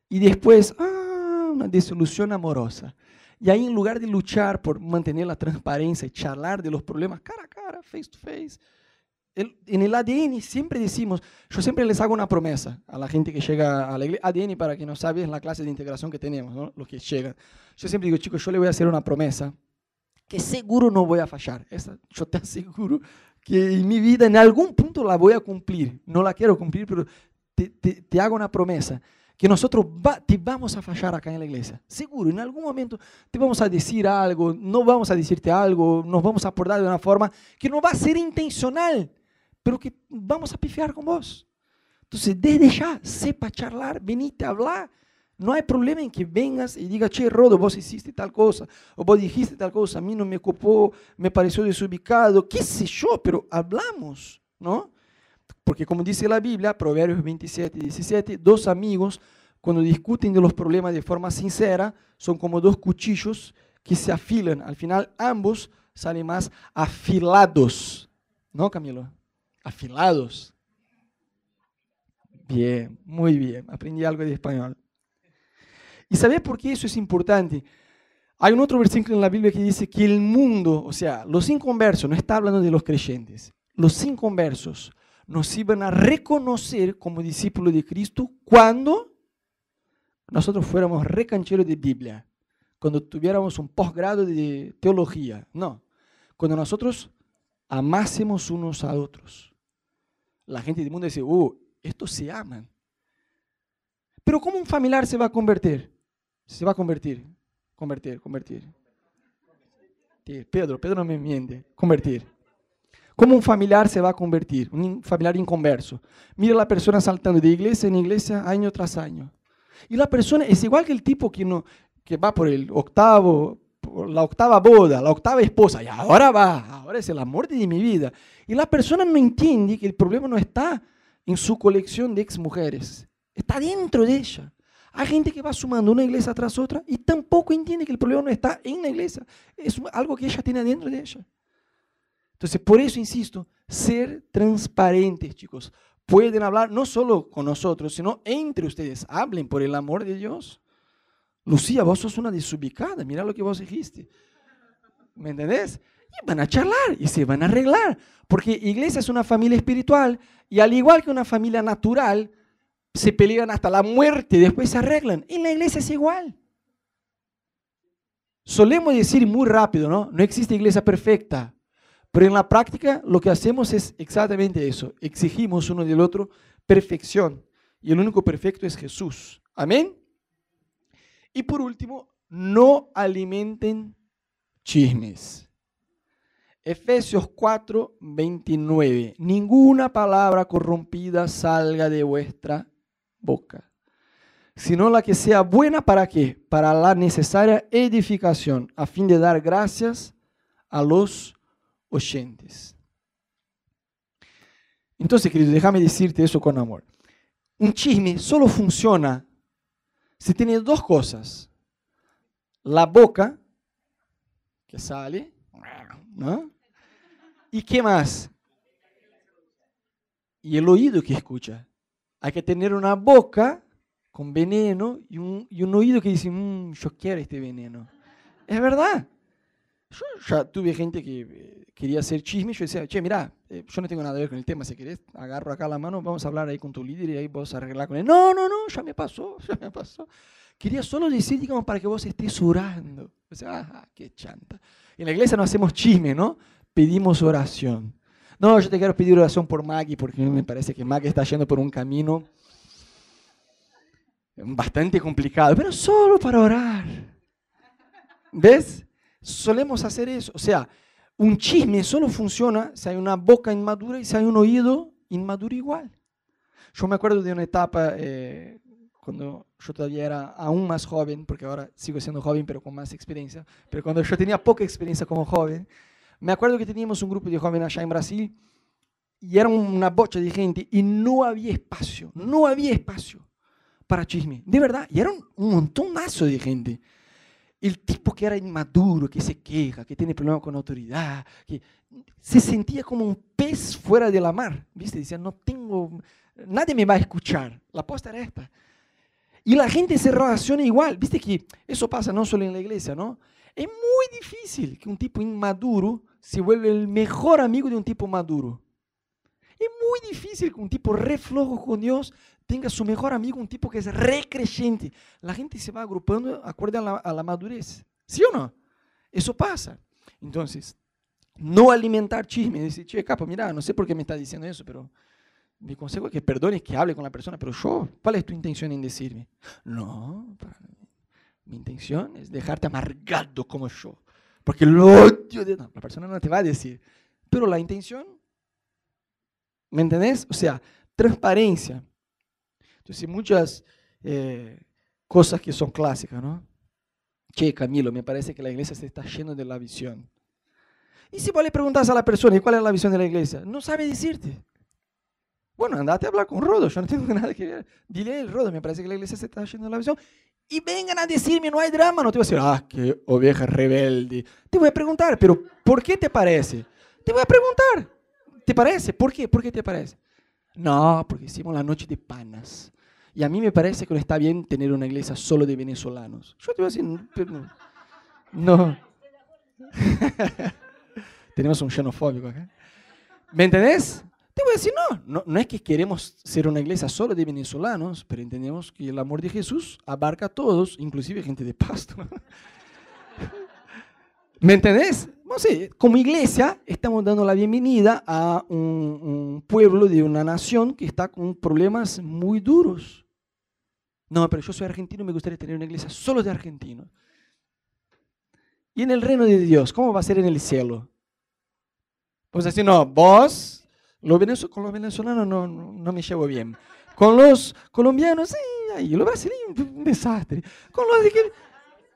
y después, ah, una disolución amorosa. Y ahí en lugar de luchar por mantener la transparencia y charlar de los problemas cara a cara, face to face, en el ADN siempre decimos, yo siempre les hago una promesa a la gente que llega a la iglesia. ADN, para quien no sabe, es la clase de integración que tenemos, ¿no? los que llegan. Yo siempre digo, chicos, yo le voy a hacer una promesa que seguro no voy a fallar. Esa, yo te aseguro que en mi vida en algún punto la voy a cumplir. No la quiero cumplir, pero te, te, te hago una promesa que nosotros te vamos a fallar acá en la iglesia. Seguro, en algún momento te vamos a decir algo, no vamos a decirte algo, nos vamos a portar de una forma que no va a ser intencional, pero que vamos a pifiar con vos. Entonces, desde ya, sepa charlar, venite a hablar. No hay problema en que vengas y digas, che, Rodo, vos hiciste tal cosa, o vos dijiste tal cosa, a mí no me ocupó, me pareció desubicado, qué sé yo, pero hablamos, ¿no? Porque como dice la Biblia, Proverbios 27 y 17, dos amigos cuando discuten de los problemas de forma sincera son como dos cuchillos que se afilan. Al final ambos salen más afilados. ¿No, Camilo? Afilados. Bien, muy bien. Aprendí algo de español. ¿Y sabes por qué eso es importante? Hay un otro versículo en la Biblia que dice que el mundo, o sea, los inconversos, no está hablando de los creyentes, los inconversos nos iban a reconocer como discípulos de Cristo cuando nosotros fuéramos recancheros de Biblia, cuando tuviéramos un posgrado de teología. No, cuando nosotros amásemos unos a otros. La gente del mundo dice, oh, estos se aman. Pero ¿cómo un familiar se va a convertir? Se va a convertir, convertir, convertir. Pedro, Pedro no me miente, convertir. ¿Cómo un familiar se va a convertir? Un familiar inconverso. Mira la persona saltando de iglesia en iglesia año tras año. Y la persona es igual que el tipo que, no, que va por el octavo, la octava boda, la octava esposa, y ahora va, ahora es el amor de mi vida. Y la persona no entiende que el problema no está en su colección de exmujeres, está dentro de ella. Hay gente que va sumando una iglesia tras otra y tampoco entiende que el problema no está en la iglesia, es algo que ella tiene dentro de ella. Entonces, por eso insisto, ser transparentes, chicos. Pueden hablar no solo con nosotros, sino entre ustedes. Hablen por el amor de Dios. Lucía, vos sos una desubicada, mira lo que vos dijiste. ¿Me entendés? Y van a charlar y se van a arreglar. Porque iglesia es una familia espiritual y al igual que una familia natural, se pelean hasta la muerte, después se arreglan. En la iglesia es igual. Solemos decir muy rápido, ¿no? No existe iglesia perfecta. Pero en la práctica lo que hacemos es exactamente eso. Exigimos uno del otro perfección. Y el único perfecto es Jesús. Amén. Y por último, no alimenten chismes. Efesios 4, 29. Ninguna palabra corrompida salga de vuestra boca, sino la que sea buena para qué? Para la necesaria edificación, a fin de dar gracias a los oyentes. Entonces, querido, déjame decirte eso con amor. Un chisme solo funciona si tiene dos cosas. La boca, que sale, ¿no? ¿Y qué más? Y el oído que escucha. Hay que tener una boca con veneno y un, y un oído que dice, mmm, yo quiero este veneno. Es verdad. Yo ya tuve gente que eh, quería hacer chisme yo decía, che, mira, eh, yo no tengo nada que ver con el tema, si querés, agarro acá la mano, vamos a hablar ahí con tu líder y ahí vos arreglar con él. No, no, no, ya me pasó, ya me pasó. Quería solo decir, digamos, para que vos estés orando. O sea, ah, qué chanta. En la iglesia no hacemos chisme, ¿no? Pedimos oración. No, yo te quiero pedir oración por Maggie, porque me parece que Maggie está yendo por un camino bastante complicado, pero solo para orar. ¿Ves? Solemos hacer eso. O sea, un chisme solo funciona si hay una boca inmadura y si hay un oído inmaduro igual. Yo me acuerdo de una etapa eh, cuando yo todavía era aún más joven, porque ahora sigo siendo joven pero con más experiencia, pero cuando yo tenía poca experiencia como joven, me acuerdo que teníamos un grupo de jóvenes allá en Brasil y era una bocha de gente y no había espacio, no había espacio para chisme, de verdad, y era un, montonazo de gente el tipo que era inmaduro, que se queja, que tiene problemas con autoridad, que se sentía como un pez fuera de la mar, ¿viste? Decía, no tengo, nadie me va a escuchar. La aposta era esta. Y la gente se relaciona igual, ¿viste? Que eso pasa no solo en la iglesia, ¿no? Es muy difícil que un tipo inmaduro se vuelva el mejor amigo de un tipo maduro. Es muy difícil que un tipo reflojo con Dios tenga su mejor amigo, un tipo que es recreyente. La gente se va agrupando acorde a la, madurez. ¿Sí o no? Eso pasa. Entonces, no alimentar chisme. Decir, che, capo, mira, no sé por qué me está diciendo eso, pero mi consejo es que perdones, que hable con la persona. Pero yo, ¿cuál es tu intención en decirme? No, mi intención es dejarte amargado como yo. Porque lo odio de... No, la persona no te va a decir. Pero la intención, ¿me entendés? O sea, transparencia. Entonces, muchas eh, cosas que son clásicas, ¿no? Che, Camilo, me parece que la iglesia se está llena de la visión. Y si vos le preguntas a la persona, ¿y cuál es la visión de la iglesia? No sabe decirte. Bueno, andate a hablar con Rodo, yo no tengo nada que ver. Dile el Rodo, me parece que la iglesia se está llena de la visión. Y vengan a decirme, no hay drama, no te voy a decir, ah, qué oveja rebelde. Te voy a preguntar, pero ¿por qué te parece? Te voy a preguntar, ¿te parece? ¿Por qué? ¿Por qué te parece? No, porque hicimos la noche de panas. Y a mí me parece que no está bien tener una iglesia solo de venezolanos. Yo te voy a decir, no. Tenemos un xenofóbico acá. ¿Me entendés? Te voy a decir, no, no, es que queremos ser una iglesia solo de venezolanos, pero entendemos que el amor de Jesús abarca a todos, inclusive gente de pasto. ¿Me entendés? No sé, como iglesia estamos dando la bienvenida a un, pueblo de una nación que está con problemas muy duros. No, pero yo soy argentino y me gustaría tener una iglesia solo de argentinos. Y en el reino de Dios, ¿cómo va a ser en el cielo? Pues así, no, vos, con los venezolanos no, no, me llevo bien. Con los colombianos, sí, los brasileños, un desastre. Con los de que,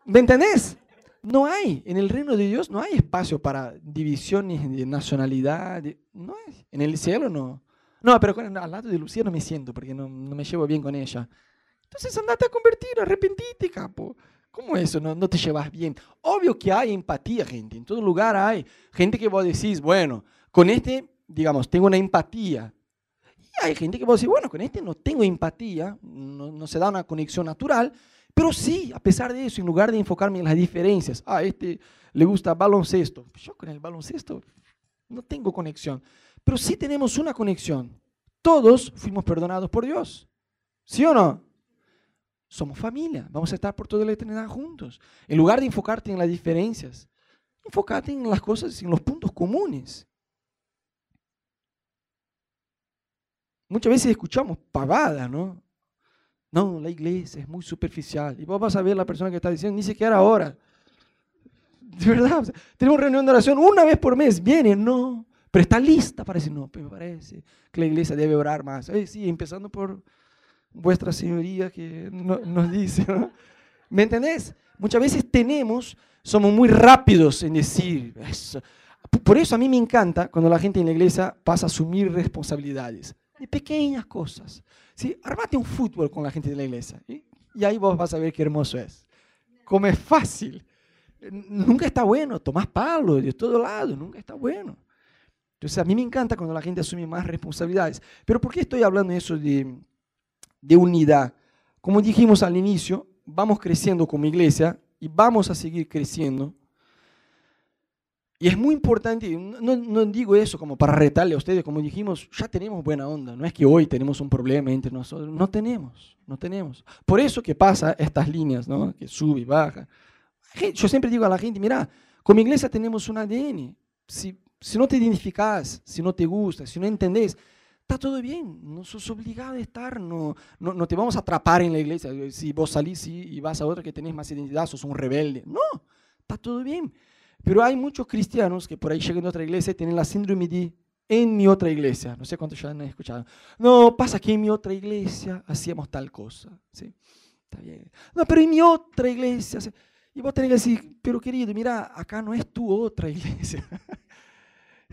¿me entendés? No hay, en el reino de Dios no hay espacio para divisiones de nacionalidad. no hay, en el cielo no. No, pero al lado de Lucía no me siento porque no, no, me llevo bien con ella. Entonces andate a convertir, arrepentite, capo. ¿Cómo eso? No, no te llevas bien. Obvio que hay empatía, gente. En todo lugar hay gente que vos decís, bueno, con este, digamos, tengo una empatía. Y hay gente que vos decís, bueno, con este no tengo empatía, no, no se da una conexión natural. Pero sí, a pesar de eso, en lugar de enfocarme en las diferencias, ah, este le gusta baloncesto, yo con el baloncesto no tengo conexión, pero sí tenemos una conexión. Todos fuimos perdonados por Dios. ¿Sí o no? Somos familia, vamos a estar por toda la eternidad juntos. En lugar de enfocarte en las diferencias, enfócate en las cosas, en los puntos comunes. Muchas veces escuchamos pavada, ¿no? No, la iglesia es muy superficial. Y vos vas a ver la persona que está diciendo, ni siquiera ahora. De verdad, tenemos reunión de oración una vez por mes, viene, no, pero está lista para decir, no, me parece que la iglesia debe orar más. sí, empezando por vuestra señoría que nos dice. ¿Me entendés? Muchas veces tenemos, somos muy rápidos en decir eso. Por eso a mí me encanta cuando la gente en la iglesia pasa a asumir responsabilidades de pequeñas cosas. ¿sí? Armate un fútbol con la gente de la iglesia y ahí vos vas a ver qué hermoso es. Como es fácil. Nunca está bueno, tomás palo de todo lado, nunca está bueno. Entonces a mí me encanta cuando la gente asume más responsabilidades. Pero ¿por qué estoy hablando de eso de, de unidad? Como dijimos al inicio, vamos creciendo como iglesia y vamos a seguir creciendo y es muy importante, no, digo eso como para retarle a ustedes, como dijimos, ya tenemos buena onda, no es que hoy tenemos un problema entre nosotros, no tenemos, no tenemos. Por eso que pasa estas líneas, ¿no? que sube y baja. Yo siempre digo a la gente, mira, como iglesia tenemos un ADN, si, si no te identificas, si no te gusta, si no entendés, está todo bien, no sos obligado a estar, no, no, no, te vamos a atrapar en la iglesia, si vos salís y vas a otra que tenés más identidad, sos un rebelde. No, está todo bien. Pero hay muchos cristianos que por ahí llegan a otra iglesia y tienen la síndrome de en mi otra iglesia. No sé cuántos ya han escuchado. No, pasa que en mi otra iglesia hacíamos tal cosa. ¿sí? Está bien. No, pero en mi otra iglesia. Y vos tenés que decir, pero querido, mira, acá no es tu otra iglesia.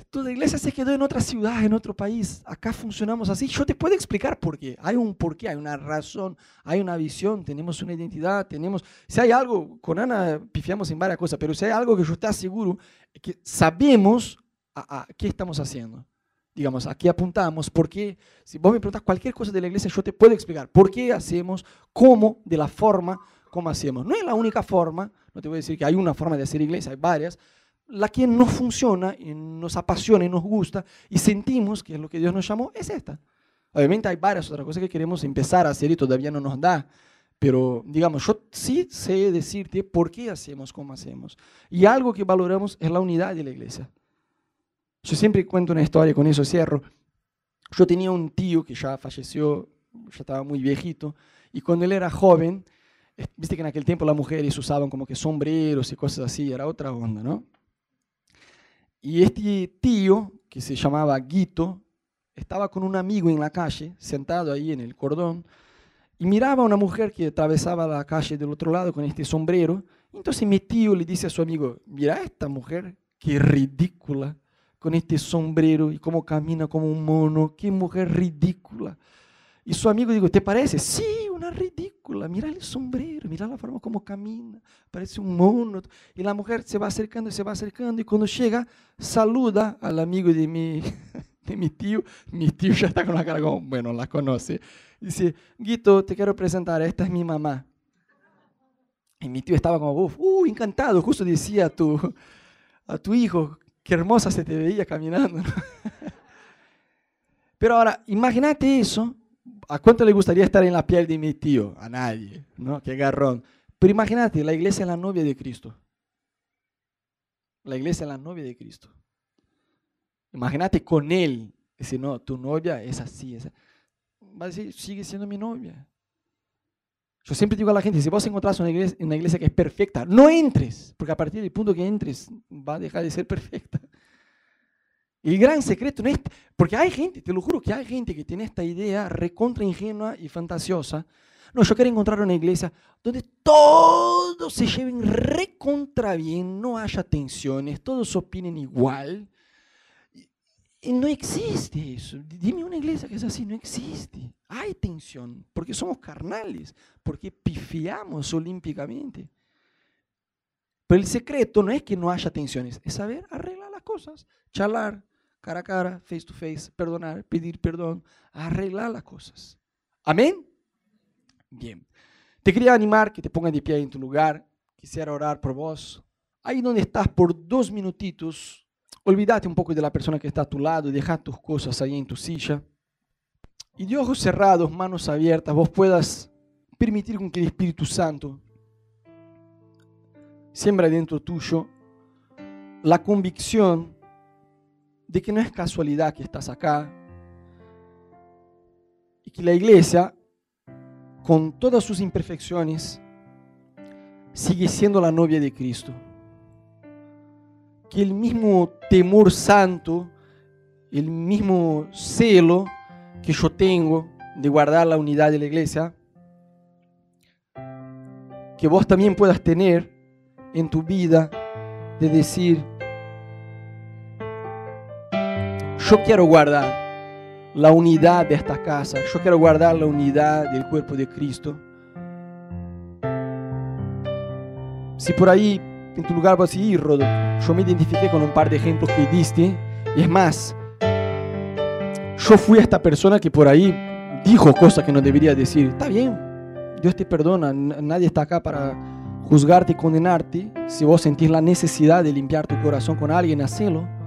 Tu iglesia se quedó en otra ciudad, en otro país. Acá funcionamos así. Yo te puedo explicar por qué. Hay un porqué, hay una razón, hay una visión, tenemos una identidad, tenemos... Si hay algo, con Ana pifiamos en varias cosas, pero si hay algo que yo estoy seguro, es que sabemos a, qué estamos haciendo. Digamos, aquí apuntamos, porque si vos me preguntas cualquier cosa de la iglesia, yo te puedo explicar por qué hacemos, cómo, de la forma, cómo hacemos. No es la única forma, no te voy a decir que hay una forma de hacer iglesia, hay varias, la que nos funciona y nos apasiona y nos gusta y sentimos que es lo que Dios nos llamó, es esta. Obviamente hay varias otras cosas que queremos empezar a hacer y todavía no nos da, pero digamos, yo sí sé decirte por qué hacemos como hacemos. Y algo que valoramos es la unidad de la iglesia. Yo siempre cuento una historia, con eso cierro. Yo tenía un tío que ya falleció, ya estaba muy viejito, y cuando él era joven, viste que en aquel tiempo las mujeres usaban como que sombreros y cosas así, era otra onda, ¿no? Y este tío, que se llamaba Guito, estaba con un amigo en la calle, sentado ahí en el cordón, y miraba a una mujer que atravesaba la calle del otro lado con este sombrero. Entonces mi tío le dice a su amigo, mira esta mujer, qué ridícula, con este sombrero y cómo camina como un mono, qué mujer ridícula. Y su amigo digo, ¿te parece? Sí, una ridícula. Mira el sombrero, mira la forma como camina, parece un mono. Y la mujer se va acercando y se va acercando y cuando llega, saluda al amigo de mi, de mi tío. Mi tío ya está con la cara como, bueno, la conoce. Dice, Guito, te quiero presentar, esta es mi mamá. Y mi tío estaba como, uff, uh, encantado, justo decía a tu, a tu hijo, qué hermosa se te veía caminando. Pero ahora, imagínate eso ¿A cuánto le gustaría estar en la piel de mi tío? A nadie, ¿no? Qué garrón. Pero imagínate, la iglesia es la novia de Cristo. La iglesia es la novia de Cristo. Imagínate con él. Dice, no, tu novia es así. Va a decir, sigue siendo mi novia. Yo siempre digo a la gente, si vos encontrás una iglesia, una iglesia que es perfecta, no entres, porque a partir del punto que entres va a dejar de ser perfecta. El gran secreto no es, porque hay gente, te lo juro que hay gente que tiene esta idea recontra ingenua y fantasiosa. No, yo quiero encontrar una iglesia donde todos se lleven recontra bien, no haya tensiones, todos opinen igual. Y no existe eso. Dime una iglesia que es así, no existe. Hay tensión, porque somos carnales, porque pifiamos olímpicamente. Pero el secreto no es que no haya tensiones, es saber arreglar las cosas, charlar, cara a cara, face to face, perdonar, pedir perdón, arreglar las cosas. Amén. Bien. Te quería animar que te pongas de pie en tu lugar. Quisiera orar por vos. Ahí donde estás por dos minutitos, olvídate un poco de la persona que está a tu lado y deja tus cosas ahí en tu silla. y de ojos cerrados, manos abiertas, vos puedas permitir con que el Espíritu Santo siembra dentro tuyo la convicción de que no es casualidad que estás acá y que la iglesia, con todas sus imperfecciones, sigue siendo la novia de Cristo. Que el mismo temor santo, el mismo celo que yo tengo de guardar la unidad de la iglesia, que vos también puedas tener en tu vida de decir, yo quiero guardar la unidad de esta casa, yo quiero guardar la unidad del cuerpo de Cristo. Si por ahí en tu lugar vas a ir, Rodo, yo me identifiqué con un par de ejemplos que diste, y es más, yo fui esta persona que por ahí dijo cosas que no debería decir. Está bien, Dios te perdona, nadie está acá para juzgarte y condenarte. Si vos sentís la necesidad de limpiar tu corazón con alguien, hacelo.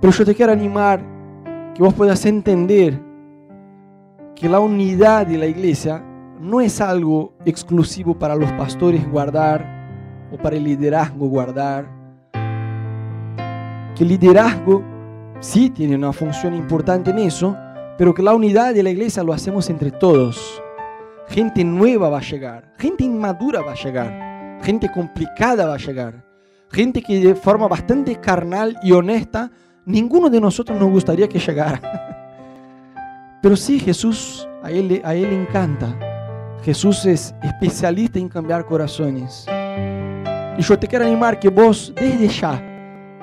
Pero yo te quiero animar que vos puedas entender que la unidad de la iglesia no es algo exclusivo para los pastores guardar o para el liderazgo guardar. Que el liderazgo sí tiene una función importante en eso, pero que la unidad de la iglesia lo hacemos entre todos. Gente nueva va a llegar, gente inmadura va a llegar, gente complicada va a llegar, gente que de forma bastante carnal y honesta, ninguno de nosotros nos gustaría que llegara. Pero sí, Jesús, a él, a él encanta. Jesús es especialista en cambiar corazones. Y yo te quiero animar que vos desde ya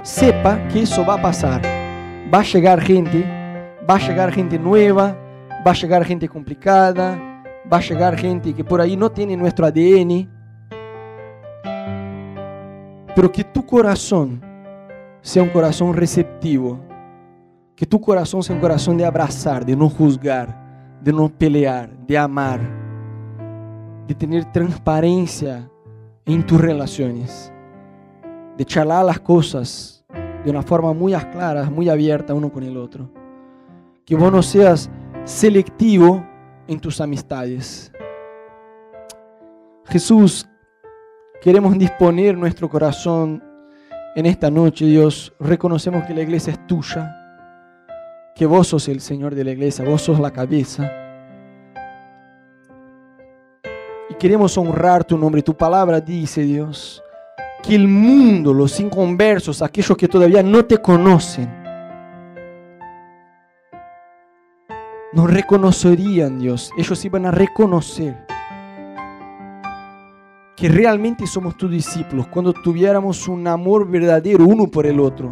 sepa que eso va a pasar. Va a llegar gente, va a llegar gente nueva, va a llegar gente complicada, va a llegar gente que por ahí no tiene nuestro ADN. Pero que tu corazón sea un corazón receptivo. Que tu corazón sea un corazón de abrazar, de no juzgar, de no pelear, de amar de tener transparencia en tus relaciones, de charlar las cosas de una forma muy clara, muy abierta uno con el otro. Que vos no seas selectivo en tus amistades. Jesús, queremos disponer nuestro corazón en esta noche, Dios. Reconocemos que la iglesia es tuya, que vos sos el Señor de la iglesia, vos sos la cabeza. queremos honrar tu nombre. Tu palabra dice, Dios, que el mundo, los inconversos, aquellos que todavía no te conocen, nos reconocerían, Dios. Ellos iban a reconocer que realmente somos tus discípulos cuando tuviéramos un amor verdadero uno por el otro.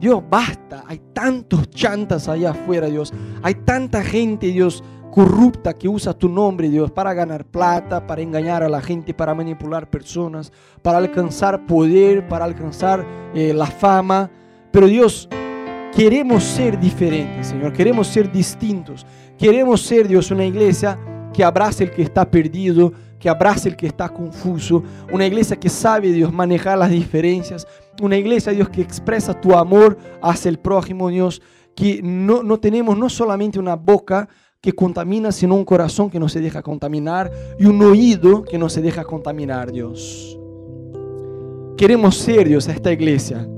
Dios, basta. Hay tantos chantas allá afuera, Dios. Hay tanta gente, Dios, corrupta que usa tu nombre, Dios, para ganar plata, para engañar a la gente, para manipular personas, para alcanzar poder, para alcanzar eh, la fama. Pero Dios, queremos ser diferentes, Señor, queremos ser distintos. Queremos ser, Dios, una iglesia que abrace el que está perdido, que abrace el que está confuso, una iglesia que sabe, Dios, manejar las diferencias, una iglesia, Dios, que expresa tu amor hacia el prójimo, Dios, que no, no tenemos no solamente una boca, que contamina, sino un corazón que no se deja contaminar y un oído que no se deja contaminar, Dios. Queremos ser, Dios, a esta iglesia.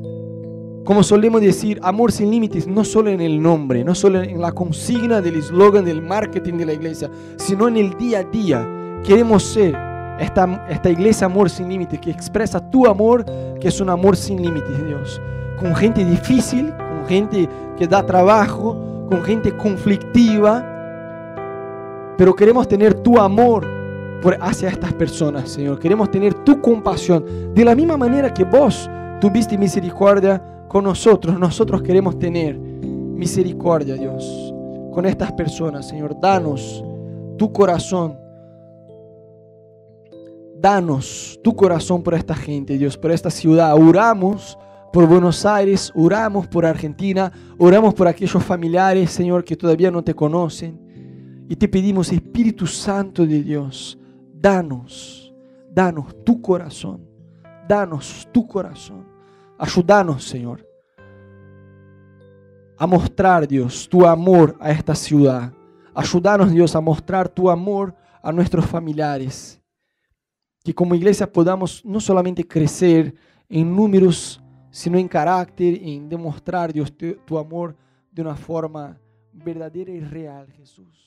Como solemos decir, amor sin límites, no solo en el nombre, no solo en la consigna del eslogan del marketing de la iglesia, sino en el día a día. Queremos ser esta, iglesia amor sin límites, que expresa tu amor, que es un amor sin límites, Dios. Con gente difícil, con gente que da trabajo, con gente conflictiva, pero queremos tener tu amor hacia estas personas, Señor. Queremos tener tu compasión. De la misma manera que vos tuviste misericordia con nosotros, nosotros queremos tener misericordia, Dios, con estas personas, Señor. Danos tu corazón. Danos tu corazón por esta gente, Dios, por esta ciudad. Oramos por Buenos Aires, oramos por Argentina, oramos por aquellos familiares, Señor, que todavía no te conocen. Y te pedimos, Espíritu Santo de Dios, danos, danos tu corazón, danos tu corazón. Ayúdanos, Señor. a mostrar, Dios, tu amor a esta ciudad. Ayúdanos, Dios, a mostrar tu amor a nuestros familiares. Que como iglesia podamos no solamente crecer en números, sino en carácter, en demostrar, Dios, tu, amor de una forma verdadera y real, Jesús.